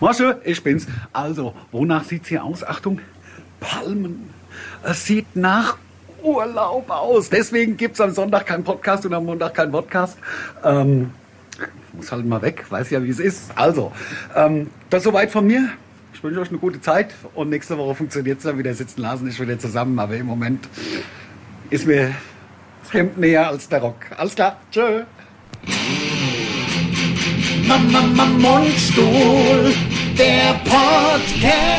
Mosche, ich bin's. Also, wonach sieht's hier aus? Achtung, Palmen. Es sieht nach Urlaub aus. Deswegen gibt's am Sonntag keinen Podcast und am Montag keinen Podcast. Ähm, muss halt mal weg, weiß ja, wie es ist. Also, ähm, das soweit von mir. Ich wünsche euch eine gute Zeit und nächste Woche funktioniert es dann wieder. Sitzen Lasen ist wieder zusammen, aber im Moment ist mir das Hemd näher als der Rock. Alles klar, tschö. Mama, Mundstuhl, der Podcast.